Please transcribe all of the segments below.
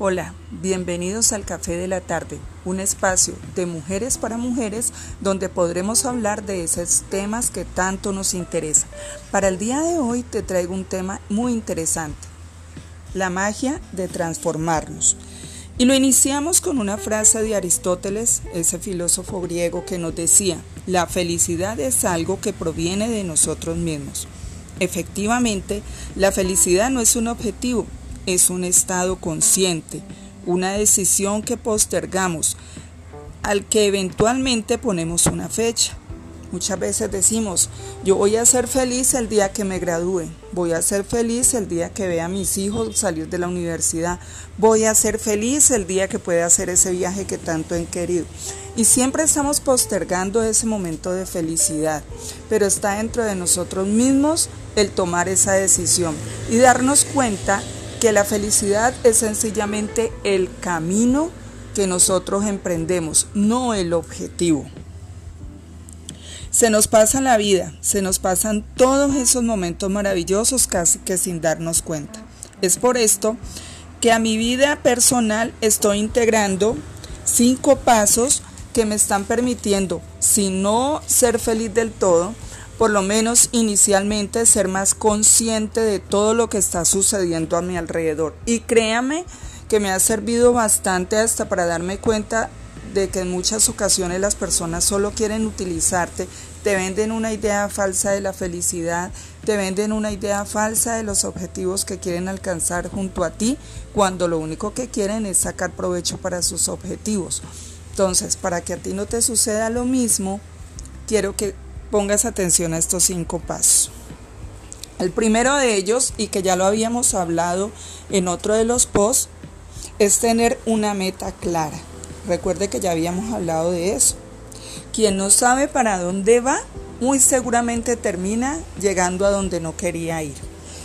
Hola, bienvenidos al Café de la Tarde, un espacio de mujeres para mujeres donde podremos hablar de esos temas que tanto nos interesan. Para el día de hoy te traigo un tema muy interesante, la magia de transformarnos. Y lo iniciamos con una frase de Aristóteles, ese filósofo griego que nos decía, la felicidad es algo que proviene de nosotros mismos. Efectivamente, la felicidad no es un objetivo, es un estado consciente, una decisión que postergamos, al que eventualmente ponemos una fecha. Muchas veces decimos, yo voy a ser feliz el día que me gradúe, voy a ser feliz el día que vea a mis hijos salir de la universidad, voy a ser feliz el día que pueda hacer ese viaje que tanto he querido. Y siempre estamos postergando ese momento de felicidad, pero está dentro de nosotros mismos el tomar esa decisión y darnos cuenta que la felicidad es sencillamente el camino que nosotros emprendemos, no el objetivo. Se nos pasa la vida, se nos pasan todos esos momentos maravillosos casi que sin darnos cuenta. Es por esto que a mi vida personal estoy integrando cinco pasos que me están permitiendo, si no ser feliz del todo, por lo menos inicialmente ser más consciente de todo lo que está sucediendo a mi alrededor. Y créame que me ha servido bastante hasta para darme cuenta de que en muchas ocasiones las personas solo quieren utilizarte, te venden una idea falsa de la felicidad, te venden una idea falsa de los objetivos que quieren alcanzar junto a ti, cuando lo único que quieren es sacar provecho para sus objetivos. Entonces, para que a ti no te suceda lo mismo, quiero que pongas atención a estos cinco pasos. El primero de ellos, y que ya lo habíamos hablado en otro de los posts, es tener una meta clara. Recuerde que ya habíamos hablado de eso. Quien no sabe para dónde va, muy seguramente termina llegando a donde no quería ir.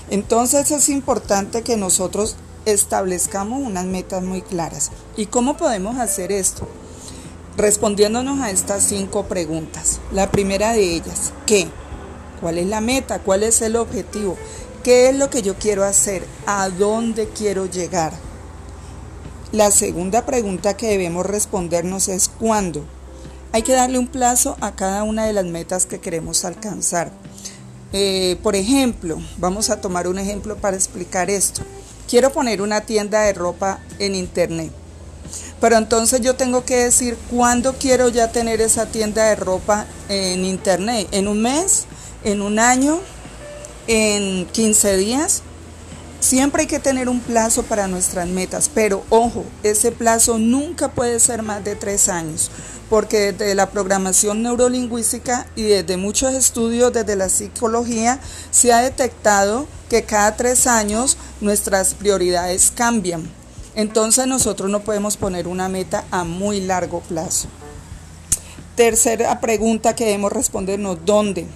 Entonces es importante que nosotros establezcamos unas metas muy claras. ¿Y cómo podemos hacer esto? Respondiéndonos a estas cinco preguntas. La primera de ellas, ¿qué? ¿Cuál es la meta? ¿Cuál es el objetivo? ¿Qué es lo que yo quiero hacer? ¿A dónde quiero llegar? La segunda pregunta que debemos respondernos es ¿cuándo? Hay que darle un plazo a cada una de las metas que queremos alcanzar. Eh, por ejemplo, vamos a tomar un ejemplo para explicar esto. Quiero poner una tienda de ropa en internet. Pero entonces yo tengo que decir cuándo quiero ya tener esa tienda de ropa en internet. ¿En un mes? ¿En un año? ¿En 15 días? Siempre hay que tener un plazo para nuestras metas, pero ojo, ese plazo nunca puede ser más de tres años, porque desde la programación neurolingüística y desde muchos estudios desde la psicología se ha detectado que cada tres años nuestras prioridades cambian. Entonces nosotros no podemos poner una meta a muy largo plazo. Tercera pregunta que debemos respondernos, ¿dónde?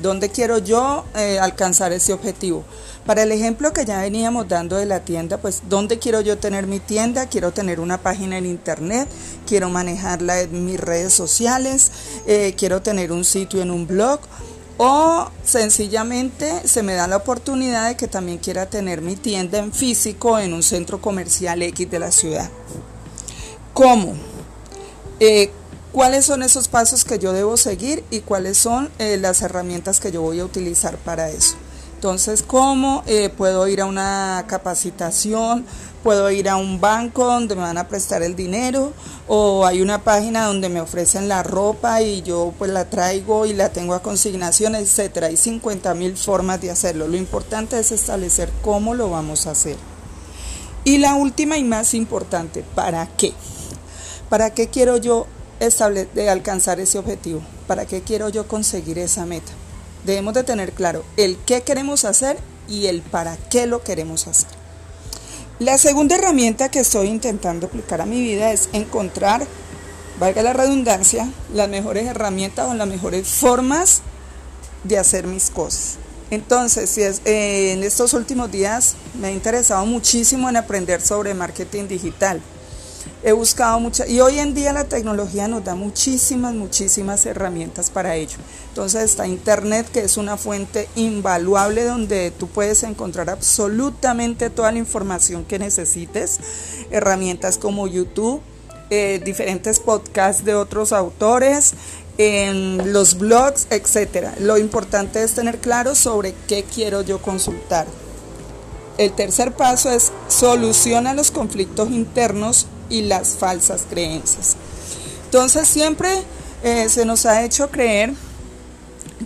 ¿Dónde quiero yo eh, alcanzar ese objetivo? Para el ejemplo que ya veníamos dando de la tienda, pues ¿dónde quiero yo tener mi tienda? Quiero tener una página en internet, quiero manejarla en mis redes sociales, eh, quiero tener un sitio en un blog o sencillamente se me da la oportunidad de que también quiera tener mi tienda en físico en un centro comercial X de la ciudad. ¿Cómo? Eh, ¿Cuáles son esos pasos que yo debo seguir y cuáles son eh, las herramientas que yo voy a utilizar para eso? Entonces, ¿cómo eh, puedo ir a una capacitación? puedo ir a un banco donde me van a prestar el dinero o hay una página donde me ofrecen la ropa y yo pues la traigo y la tengo a consignación, etcétera. Hay 50 mil formas de hacerlo. Lo importante es establecer cómo lo vamos a hacer. Y la última y más importante, ¿para qué? ¿Para qué quiero yo establecer, alcanzar ese objetivo? ¿Para qué quiero yo conseguir esa meta? Debemos de tener claro el qué queremos hacer y el para qué lo queremos hacer. La segunda herramienta que estoy intentando aplicar a mi vida es encontrar, valga la redundancia, las mejores herramientas o las mejores formas de hacer mis cosas. Entonces, eh, en estos últimos días me ha interesado muchísimo en aprender sobre marketing digital. He buscado muchas, y hoy en día la tecnología nos da muchísimas, muchísimas herramientas para ello. Entonces está Internet, que es una fuente invaluable donde tú puedes encontrar absolutamente toda la información que necesites. Herramientas como YouTube, eh, diferentes podcasts de otros autores, en los blogs, etcétera. Lo importante es tener claro sobre qué quiero yo consultar. El tercer paso es soluciona los conflictos internos y las falsas creencias. Entonces siempre eh, se nos ha hecho creer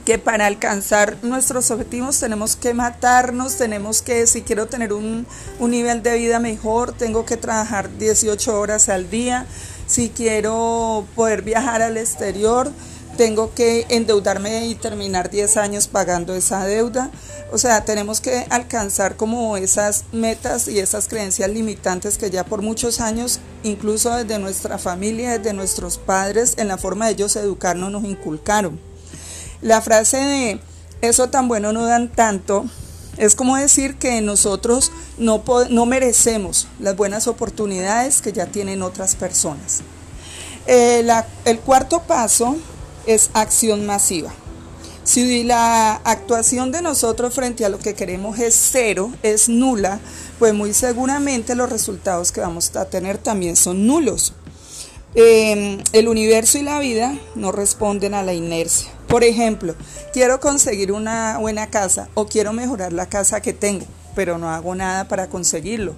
que para alcanzar nuestros objetivos tenemos que matarnos, tenemos que, si quiero tener un, un, nivel de vida mejor, tengo que trabajar 18 horas al día, si quiero poder viajar al exterior, tengo que endeudarme y terminar 10 años pagando esa deuda. O sea, tenemos que alcanzar como esas metas y esas creencias limitantes que ya por muchos años, incluso desde nuestra familia, desde nuestros padres, en la forma de ellos educarnos, nos inculcaron. La frase de eso tan bueno no dan tanto es como decir que nosotros no, no merecemos las buenas oportunidades que ya tienen otras personas. Eh, el cuarto paso es acción masiva. Si la actuación de nosotros frente a lo que queremos es cero, es nula, pues muy seguramente los resultados que vamos a tener también son nulos. Em, el universo y la vida no responden a la inercia. Por ejemplo, quiero conseguir una buena casa o quiero mejorar la casa que tengo, pero no hago nada para conseguirlo.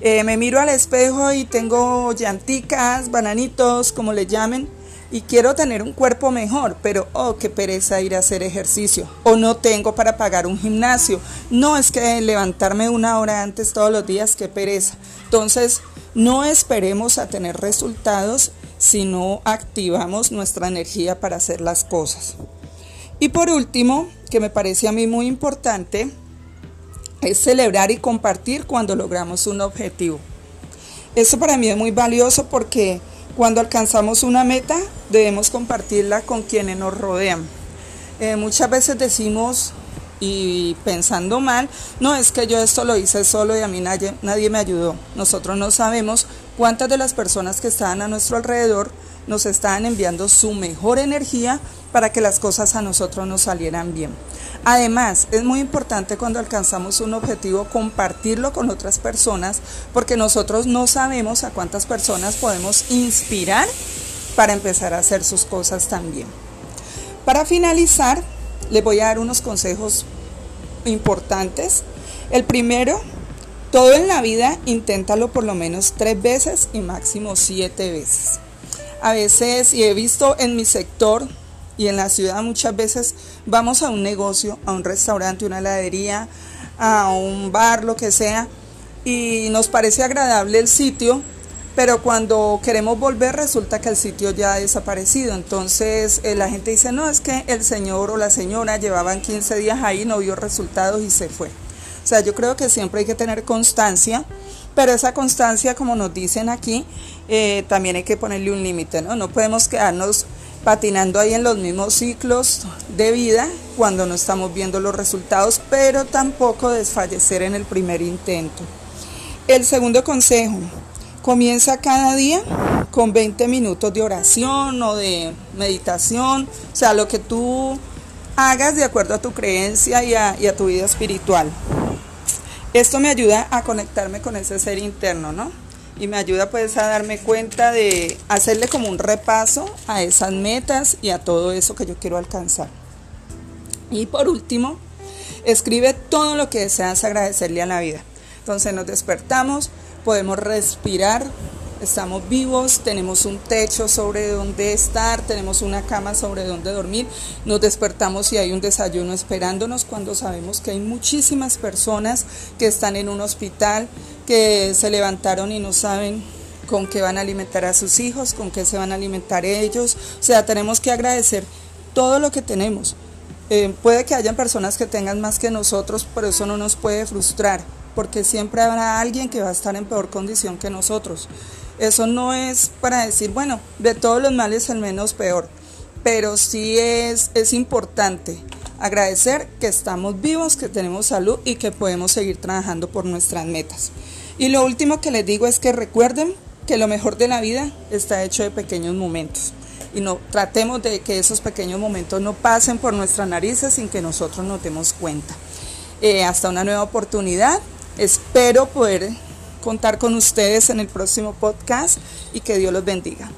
Eh, me miro al espejo y tengo llanticas, bananitos, como le llamen, y quiero tener un cuerpo mejor, pero oh, qué pereza ir a hacer ejercicio. O no tengo para pagar un gimnasio. No es que levantarme una hora antes todos los días, qué pereza. Entonces, no esperemos a tener resultados si no activamos nuestra energía para hacer las cosas. Y por último, que me parece a mí muy importante, es celebrar y compartir cuando logramos un objetivo. Eso para mí es muy valioso porque cuando alcanzamos una meta, debemos compartirla con quienes nos rodean. Eh, muchas veces decimos, y pensando mal, no es que yo esto lo hice solo y a mí nadie, nadie me ayudó. Nosotros no sabemos cuántas de las personas que estaban a nuestro alrededor nos estaban enviando su mejor energía para que las cosas a nosotros nos salieran bien. Además, es muy importante cuando alcanzamos un objetivo compartirlo con otras personas porque nosotros no sabemos a cuántas personas podemos inspirar para empezar a hacer sus cosas también. Para finalizar, les voy a dar unos consejos importantes. El primero, todo en la vida inténtalo por lo menos tres veces y máximo siete veces. A veces, y he visto en mi sector, y en la ciudad muchas veces vamos a un negocio, a un restaurante, una heladería, a un bar, lo que sea, y nos parece agradable el sitio, pero cuando queremos volver resulta que el sitio ya ha desaparecido. Entonces eh, la gente dice, no, es que el señor o la señora llevaban 15 días ahí, no vio resultados y se fue. O sea, yo creo que siempre hay que tener constancia, pero esa constancia, como nos dicen aquí, eh, también hay que ponerle un límite, ¿no? No podemos quedarnos patinando ahí en los mismos ciclos de vida cuando no estamos viendo los resultados, pero tampoco desfallecer en el primer intento. El segundo consejo, comienza cada día con 20 minutos de oración o de meditación, o sea, lo que tú hagas de acuerdo a tu creencia y a, y a tu vida espiritual. Esto me ayuda a conectarme con ese ser interno, ¿no? y me ayuda pues a darme cuenta de hacerle como un repaso a esas metas y a todo eso que yo quiero alcanzar. Y por último, escribe todo lo que deseas agradecerle a la vida. Entonces nos despertamos, podemos respirar, estamos vivos, tenemos un techo sobre donde estar, tenemos una cama sobre donde dormir, nos despertamos y hay un desayuno esperándonos cuando sabemos que hay muchísimas personas que están en un hospital, que se levantaron y no saben con qué van a alimentar a sus hijos, con qué se van a alimentar ellos. O sea, tenemos que agradecer todo lo que tenemos. Eh, puede que hayan personas que tengan más que nosotros, pero eso no nos puede frustrar, porque siempre habrá alguien que va a estar en peor condición que nosotros. Eso no es para decir, bueno, de todos los males el menos peor, pero sí es, es importante agradecer que estamos vivos, que tenemos salud y que podemos seguir trabajando por nuestras metas. Y lo último que les digo es que recuerden que lo mejor de la vida está hecho de pequeños momentos y no tratemos de que esos pequeños momentos no pasen por nuestras narices sin que nosotros nos demos cuenta. Eh, hasta una nueva oportunidad. Espero poder contar con ustedes en el próximo podcast y que Dios los bendiga.